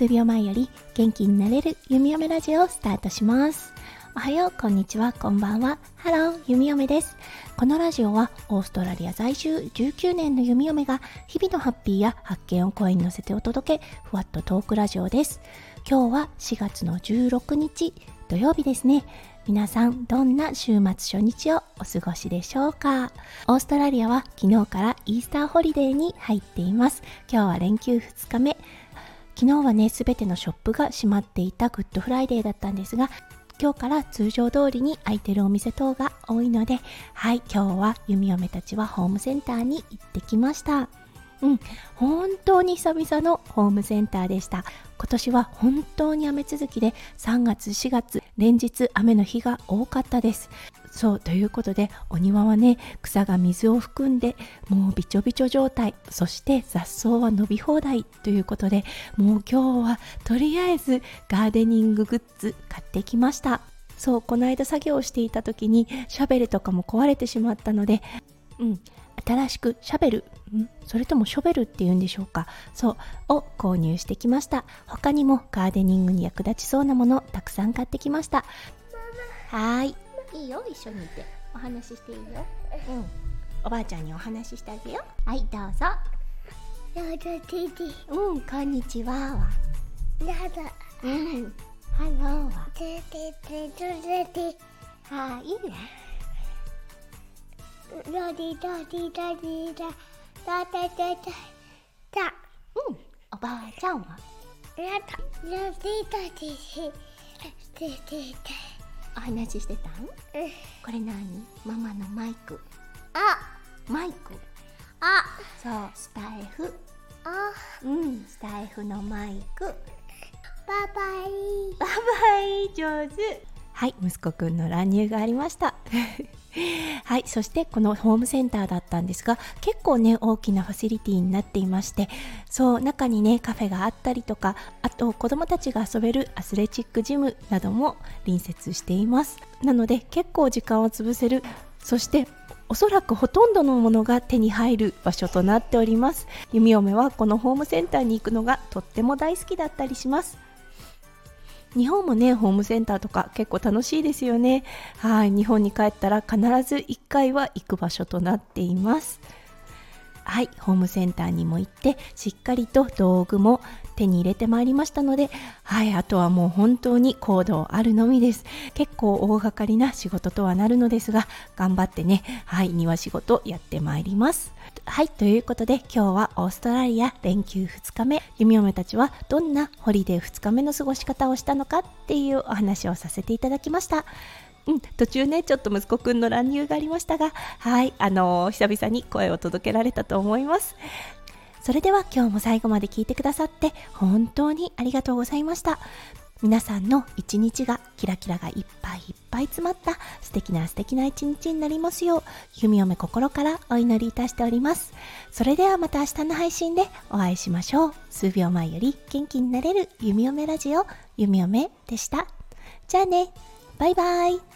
数秒前より元気になれる弓嫁ラジオをスタートします。おはようこんにちは。こんばんは。ハロー弓嫁です。このラジオはオーストラリア在住19年の弓嫁が日々のハッピーや発見を声に乗せてお届けふわっとトークラジオです。今日は4月の16日土曜日ですね。皆さんどんな週末初日をお過ごしでしょうか？オーストラリアは昨日からイースターホリデーに入っています。今日は連休2日目。昨日はね、すべてのショップが閉まっていたグッドフライデーだったんですが、今日から通常通りに空いてるお店等が多いので、はい、今日は弓嫁たちはホームセンターに行ってきました。うん、本当に久々のホームセンターでした。今年は本当に雨続きで3月4月連日雨の日が多かったです。そうということでお庭はね草が水を含んでもうびちょびちょ状態そして雑草は伸び放題ということでもう今日はとりあえずガーデニンググッズ買ってきましたそうこの間作業をしていた時にシャベルとかも壊れてしまったのでうん新しくシャベルん？それともショベルっていうんでしょうか？そう。を購入してきました。他にもガーデニングに役立ちそうなものたくさん買ってきました。はい。いいよ。一緒にいて。お話ししていいよ。うん。おばあちゃんにお話ししてあげよう。はいどうぞ。どうぞティティうんこんにちは。はどうぞうん。ハローはテテテテ。テはいいねロディロディロディララテテテタうんおばあちゃんは？ラタロディロディテテテお話ししてたんうんこれ何ママのマイクあマイクあそうスタイフあうんスタイフのマイクババイババイ上手はい息子くんの乱入がありましたはいそしてこのホームセンターだったんですが結構ね大きなファシリティになっていましてそう中にねカフェがあったりとかあと子供たちが遊べるアスレチックジムなども隣接しています。なので結構時間を潰せるそしておそらくほとんどのものが手に入る場所となっております。弓嫁はこのホームセンターに行くのがとっても大好きだったりします。日本もねホームセンターとか結構楽しいですよね。はい日本に帰ったら必ず1回は行く場所となっています。はいホームセンターにも行ってしっかりと道具も手に入れてまいりましたのではいあとはもう本当に行動あるのみです。結構大掛かりな仕事とはなるのですが頑張ってねはい庭仕事やってまいります。はいということで今日はオーストラリア連休2日目。弓嫁たちはどんなホリデー2日目の過ごし方をしたのかっていうお話をさせていただきました。うん、途中ねちょっと息子くんの乱入がありましたがはいあのー久々に声を届けられたと思います。それでは今日も最後まで聞いてくださって本当にありがとうございました。皆さんの一日がキラキラがいっぱいいっぱい詰まった素敵な素敵な一日になりますよう弓嫁心からお祈りいたしております。それではまた明日の配信でお会いしましょう。数秒前より元気になれる弓嫁ラジオ弓嫁でした。じゃあねバイバイ。